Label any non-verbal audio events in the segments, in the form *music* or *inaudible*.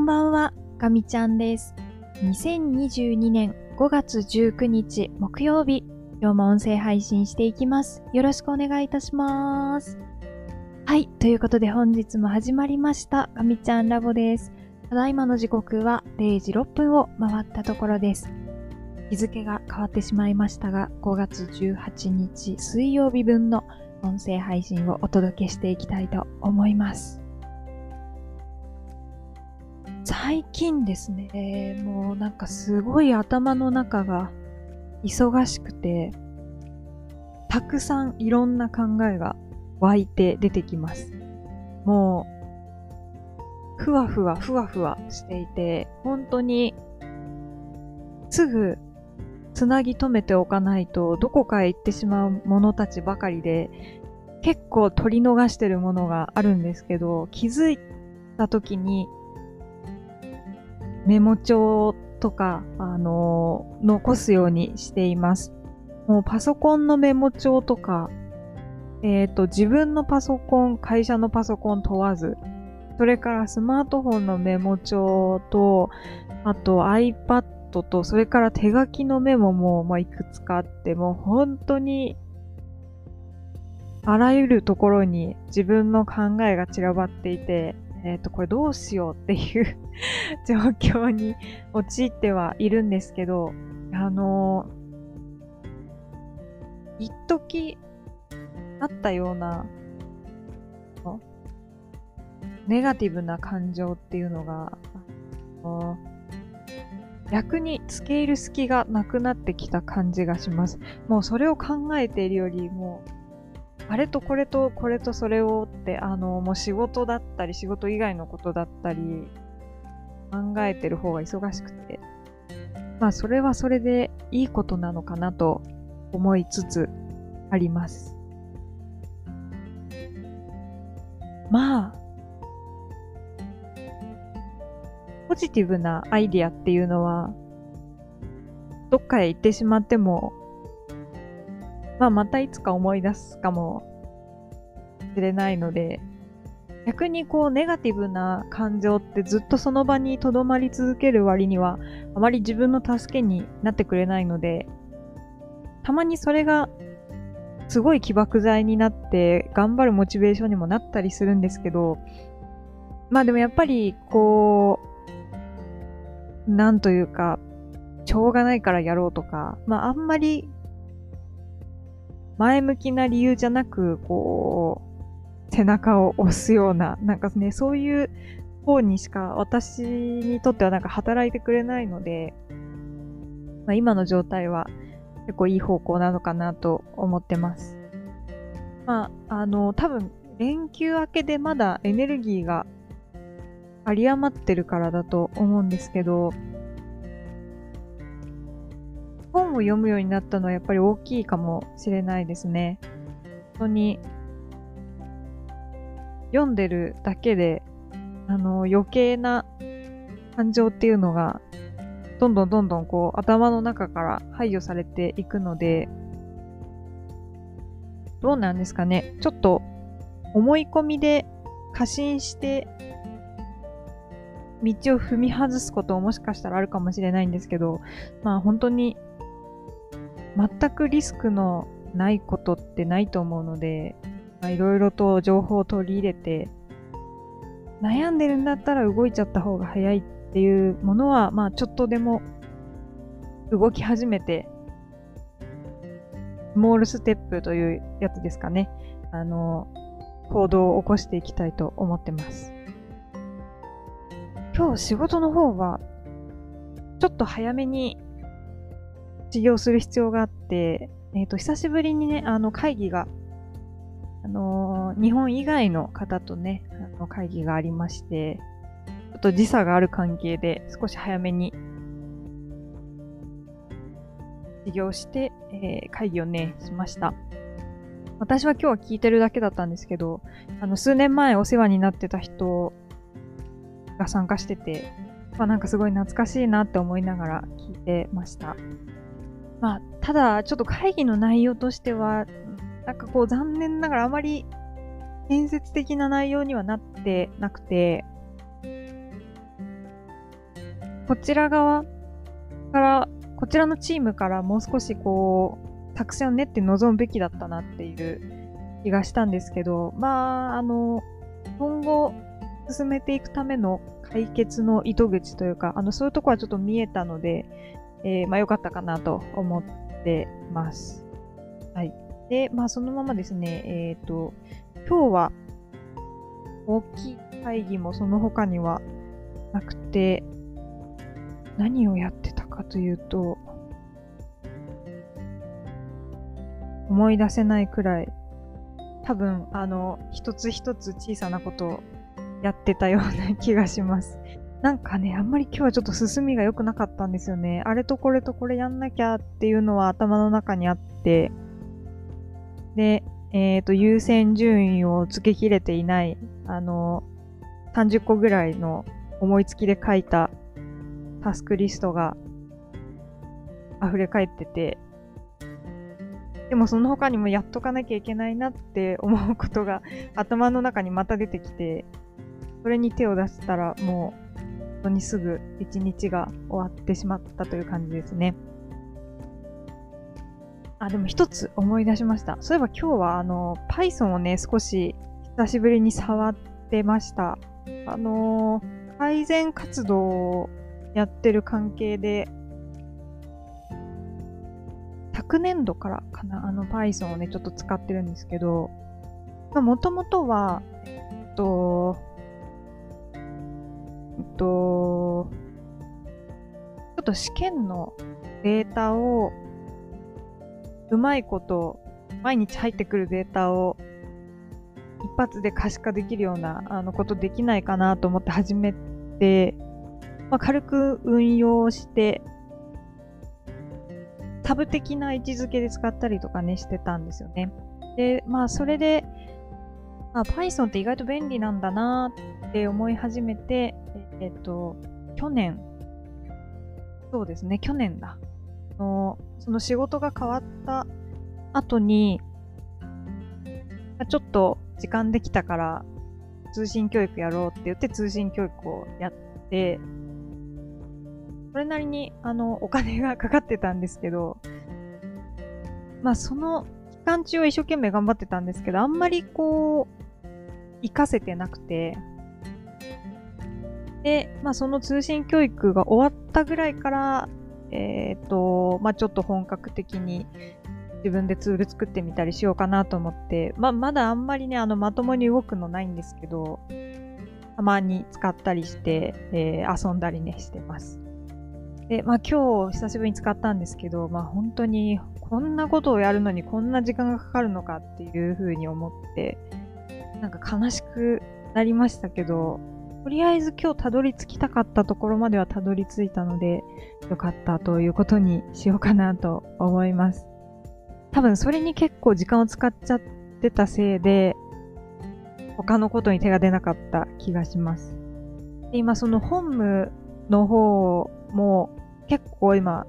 んばんは、ガミちゃんです。2022年5月19日木曜日、今日も音声配信していきます。よろしくお願いいたします。はい、ということで本日も始まりました、ガミちゃんラボです。ただいまの時刻は0時6分を回ったところです。日付が変わってしまいましたが、5月18日水曜日分の音声配信をお届けしていきたいと思います。最近ですね、もうなんかすごい頭の中が忙しくて、たくさんいろんな考えが湧いて出てきます。もう、ふわふわふわふわしていて、本当にすぐつなぎ止めておかないとどこかへ行ってしまうものたちばかりで、結構取り逃してるものがあるんですけど、気づいた時にメモ帳とか、あのー残すようにしています。もうパソコンのメモ帳とか、えっ、と、自分のパソコン、会社のパソコン問わず、それからスマートフォンのメモ帳と、あと iPad と、それから手書きのメモも、まあ、いくつかあって、もう本当に、あらゆるところに自分の考えが散らばっていて、えっ、と、これどうしようっていう *laughs* 状況に陥ってはいるんですけど、あの一時あったような、ネガティブな感情っていうのが、逆に付け入る隙がなくなってきた感じがします。もうそれを考えているよりも、あれとこれとこれとそれをって、あの、もう仕事だったり、仕事以外のことだったり、考えてる方が忙しくて、まあそれはそれでいいことなのかなと思いつつあります。まあ、ポジティブなアイディアっていうのは、どっかへ行ってしまっても、まあまたいつか思い出すかもしれないので、逆にこうネガティブな感情ってずっとその場に留まり続ける割にはあまり自分の助けになってくれないので、たまにそれがすごい起爆剤になって頑張るモチベーションにもなったりするんですけど、まあでもやっぱりこう、なんというか、しょうがないからやろうとか、まああんまり前向きな理由じゃなく、こう、背中を押すような、なんかね、そういう方にしか私にとってはなんか働いてくれないので、まあ、今の状態は結構いい方向なのかなと思ってます。まあ、あの、多分、連休明けでまだエネルギーが有り余ってるからだと思うんですけど、本を読むようになったのはやっぱり大きいかもしれないですね。本当に読んでるだけで、あの、余計な感情っていうのが、どんどんどんどんこう、頭の中から排除されていくので、どうなんですかね。ちょっと、思い込みで過信して、道を踏み外すことももしかしたらあるかもしれないんですけど、まあ本当に、全くリスクのないことってないと思うので、いろいろと情報を取り入れて、悩んでるんだったら動いちゃった方が早いっていうものは、まあちょっとでも動き始めて、スモールステップというやつですかね。あの、行動を起こしていきたいと思ってます。今日仕事の方は、ちょっと早めに授業する必要があって、えっ、と、久しぶりにね、あの、会議があのー日本以外の方とね、あの会議がありまして、ちょっと時差がある関係で少し早めに授業して、えー会議をね、しました。私は今日は聞いてるだけだったんですけど、あの、数年前お世話になってた人が参加してて、まあなんかすごい懐かしいなって思いながら聞いてました。まあ、ただ、ちょっと会議の内容としては、なんかこう残念ながらあまり建設的な内容にはなってなくて、こちら側から、こちらのチームからもう少しこう、作戦を練って臨むべきだったなっていう気がしたんですけど、まあ、あの、今後進めていくための解決の糸口というか、あの、そういうとこはちょっと見えたので、えー、まあ良かったかなと思ってます。はい。で、まあそのままですね、えっ、ー、と、今日は大きい会議もその他にはなくて、何をやってたかというと、思い出せないくらい、多分、あの、一つ一つ小さなことをやってたような気がします。なんかね、あんまり今日はちょっと進みが良くなかったんですよね。あれとこれとこれやんなきゃっていうのは頭の中にあって、で、えっ、ー、と、優先順位をつけきれていない、あの、30個ぐらいの思いつきで書いたタスクリストが溢れ返ってて、でもその他にもやっとかなきゃいけないなって思うことが頭の中にまた出てきて、それに手を出したらもう当にすぐ一日が終わってしまったという感じですね。あ、でも一つ思い出しました。そういえば今日はあの Python をね、少し久しぶりに触ってました。あのー、改善活動をやってる関係で、昨年度からかな、あの Python をね、ちょっと使ってるんですけど、もともとは、えっと、と、ちょっと試験のデータを、うまいこと、毎日入ってくるデータを一発で可視化できるようなあのことできないかなと思って始めて、まあ、軽く運用して、タブ的な位置づけで使ったりとかね、してたんですよね。で、まあ、それで、あ、Python って意外と便利なんだなって思い始めて、えっと、去年、そうですね、去年だ。のその仕事が変わった後に、ちょっと時間できたから通信教育やろうって言って通信教育をやって、それなりにあのお金がかかってたんですけど、まあその期間中は一生懸命頑張ってたんですけど、あんまりこう、活かせてなくて、で、まあその通信教育が終わったぐらいから、えっ、ー、と、まあちょっと本格的に自分でツール作ってみたりしようかなと思って、まあまだあんまりね、あのまともに動くのないんですけど、たまに使ったりして、えー、遊んだりね、してます。で、まあ今日久しぶりに使ったんですけど、まあ本当にこんなことをやるのにこんな時間がかかるのかっていうふうに思って、なんか悲しくなりましたけど、とりあえず今日たどり着きたかったところまではたどり着いたので、よかったということにしようかなと思います。多分それに結構時間を使っちゃってたせいで、他のことに手が出なかった気がします。で今その本務の方も結構今、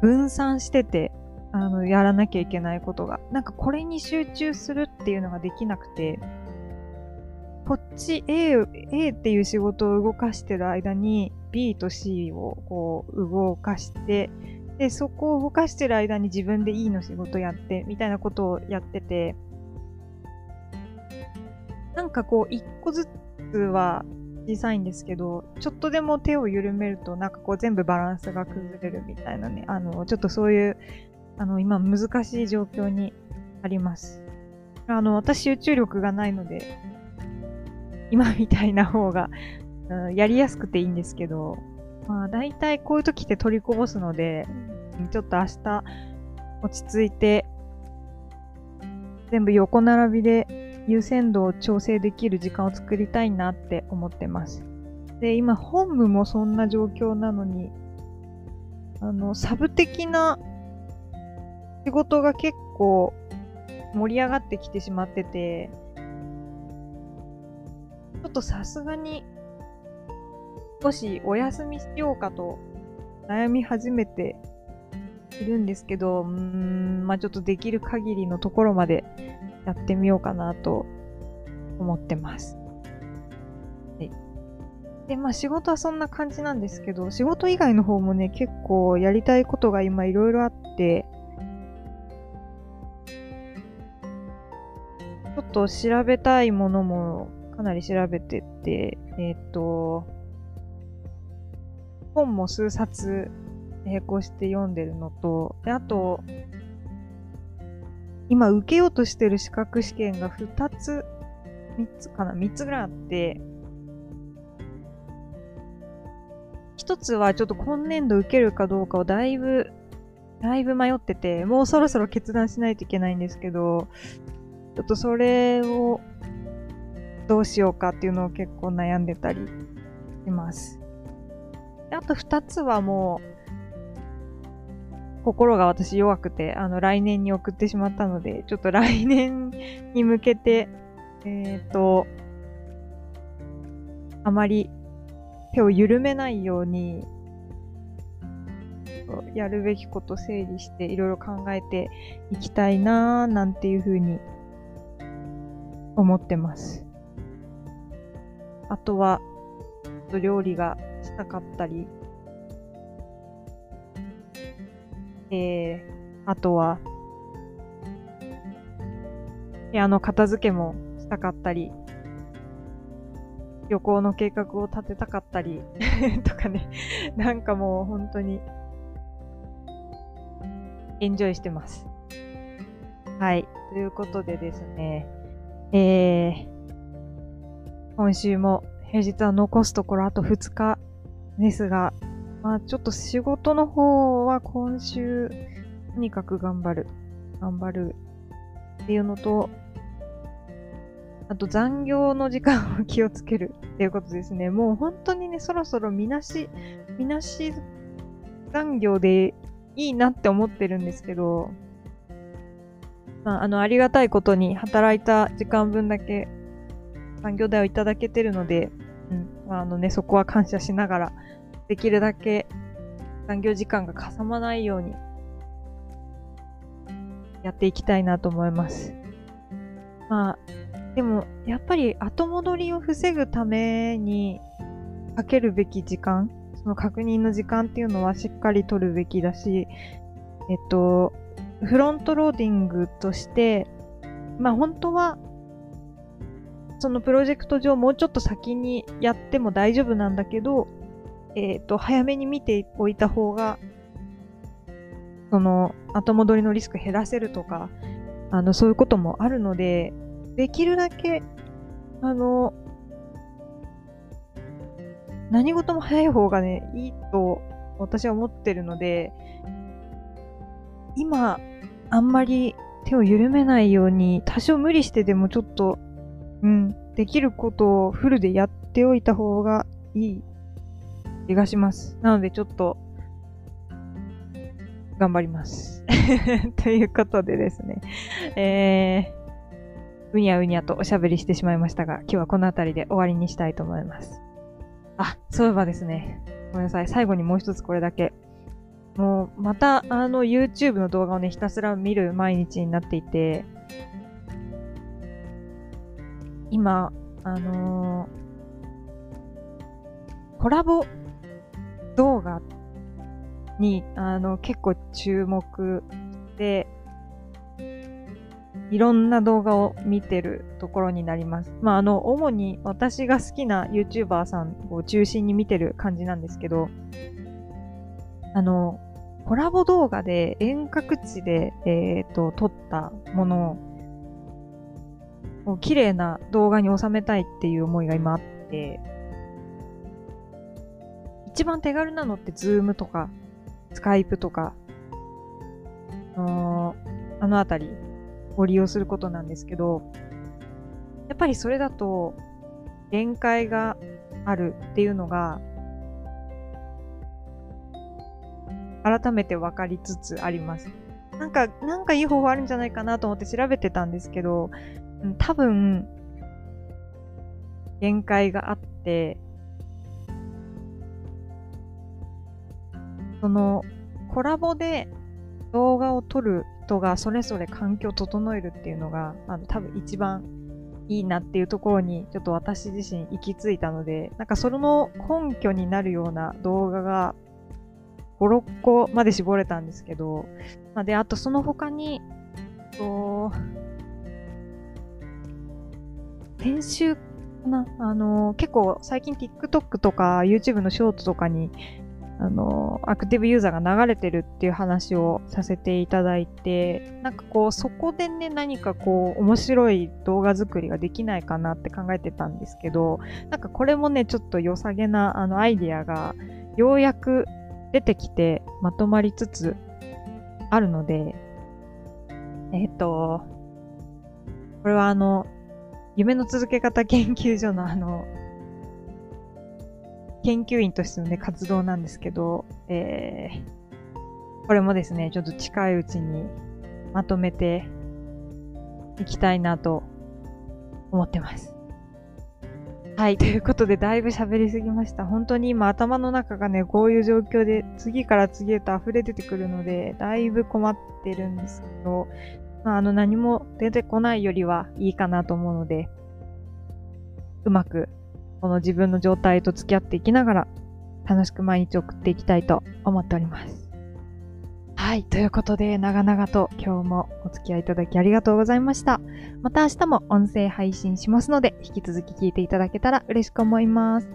分散してて、あの、やらなきゃいけないことが。なんかこれに集中するっていうのができなくて、こっち A, A っていう仕事を動かしてる間に B と C をこう動かして、で、そこを動かしてる間に自分で E の仕事やって、みたいなことをやってて、なんかこう、一個ずつは小さいんですけど、ちょっとでも手を緩めると、なんかこう全部バランスが崩れるみたいなね、あの、ちょっとそういう、あの、今難しい状況にあります。あの、私集中力がないので、今みたいな方が、うん、やりやすくていいんですけど、まあ大体こういう時って取りこぼすので、ちょっと明日落ち着いて、全部横並びで優先度を調整できる時間を作りたいなって思ってます。で、今本部もそんな状況なのに、あの、サブ的な仕事が結構盛り上がってきてしまってて、ちょっとさすがに少しお休みしようかと悩み始めているんですけど、うーん、まあちょっとできる限りのところまでやってみようかなと思ってます。はい。で、まあ仕事はそんな感じなんですけど、仕事以外の方もね、結構やりたいことが今いろいろあって、ちょっと調べたいものもかなり調べてて、えっ、ー、と、本も数冊並行して読んでるのと、であと、今受けようとしてる資格試験が2つ、3つかな ?3 つぐらいあって、1つはちょっと今年度受けるかどうかをだいぶ、だいぶ迷ってて、もうそろそろ決断しないといけないんですけど、ちょっとそれをどうしようかっていうのを結構悩んでたりします。あと2つはもう、心が私弱くて、あの、来年に送ってしまったので、ちょっと来年に向けて、えっ、ー、と、あまり手を緩めないように、やるべきこと整理していろいろ考えていきたいなーなんていうふうに思ってます。あとは、料理がしたかったり、えー、あとは、部屋の片付けもしたかったり、旅行の計画を立てたかったり。*laughs* とかね、なんかもう本当に、エンジョイしてます。はい。ということでですね、えー、今週も平日は残すところあと2日ですが、まあちょっと仕事の方は今週、とにかく頑張る。頑張るっていうのと、あと残業の時間を気をつけるっていうことですね。もう本当にね、そろそろみなし、みなし残業でいいなって思ってるんですけど、まあ、あの、ありがたいことに働いた時間分だけ残業代をいただけてるので、うん、あ、あのね、そこは感謝しながらできるだけ残業時間がかさまないようにやっていきたいなと思います。まあ、でもやっぱり後戻りを防ぐためにかけるべき時間、その確認の時間っていうのはしっかり取るべきだし、えっと、フロントローディングとして、まあ本当はそのプロジェクト上もうちょっと先にやっても大丈夫なんだけど、えっ、ー、と、早めに見ておいた方が、その、後戻りのリスク減らせるとか、あの、そういうこともあるので、できるだけ、あの、何事も早い方がね、いいと私は思ってるので、今、あんまり手を緩めないように、多少無理してでもちょっと、うん、できることをフルでやっておいた方がいい気がします。なのでちょっと、頑張ります。*laughs* ということでですね、えー、うにゃうにゃとおしゃべりしてしまいましたが、今日はこの辺りで終わりにしたいと思います。あ、そういえばですね、ごめんなさい。最後にもう一つこれだけ。もう、また、あの、YouTube の動画をね、ひたすら見る毎日になっていて、今、あのー、コラボ動画に、あの、結構注目で、いろんな動画を見てるところになります。まあ、あの、主に私が好きな YouTuber さんを中心に見てる感じなんですけど、あの、コラボ動画で遠隔地で、えっ、ー、と、撮ったものを綺麗な動画に収めたいっていう思いが今あって、一番手軽なのって Zoom とか、Skype とか、あのあたりを利用することなんですけど、やっぱりそれだと限界があるっていうのが、改めて分かりつつあります。なんか、なんかいい方法あるんじゃないかなと思って調べてたんですけど、多分、限界があって、そのコラボで動画を撮る人がそれぞれ環境を整えるっていうのが、あの多分一番いいなっていうところにちょっと私自身行き着いたので、なんかその根拠になるような動画が5、6個まで絞れたんですけど、まあ、で、あとその他に、と、先週かなあの、結構最近 TikTok とか YouTube のショートとかにあの、アクティブユーザーが流れてるっていう話をさせていただいて、なんかこう、そこでね、何かこう、面白い動画作りができないかなって考えてたんですけど、なんかこれもね、ちょっと良さげなあのアイディアが、ようやく出てきて、まとまりつつあるので、えっ、ー、と、これはあの、夢の続け方研究所のあの、研究員としてのね、活動なんですけど、えー、これもですね、ちょっと近いうちにまとめていきたいなと思ってます。はい。ということで、だいぶ喋りすぎました。本当に今頭の中がね、こういう状況で次から次へと溢れ出てくるので、だいぶ困ってるんですけど、まあ、あの何も出てこないよりはいいかなと思うので、うまくこの自分の状態と付き合っていきながら楽しく毎日送っていきたいと思っております。はい。ということで、長々と今日もお付き合いいただきありがとうございました。また明日も音声配信しますので、引き続き聞いていただけたら嬉しく思います。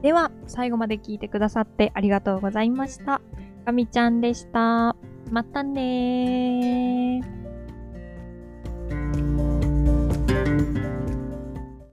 では、最後まで聞いてくださってありがとうございました。かみちゃんでした。またねー。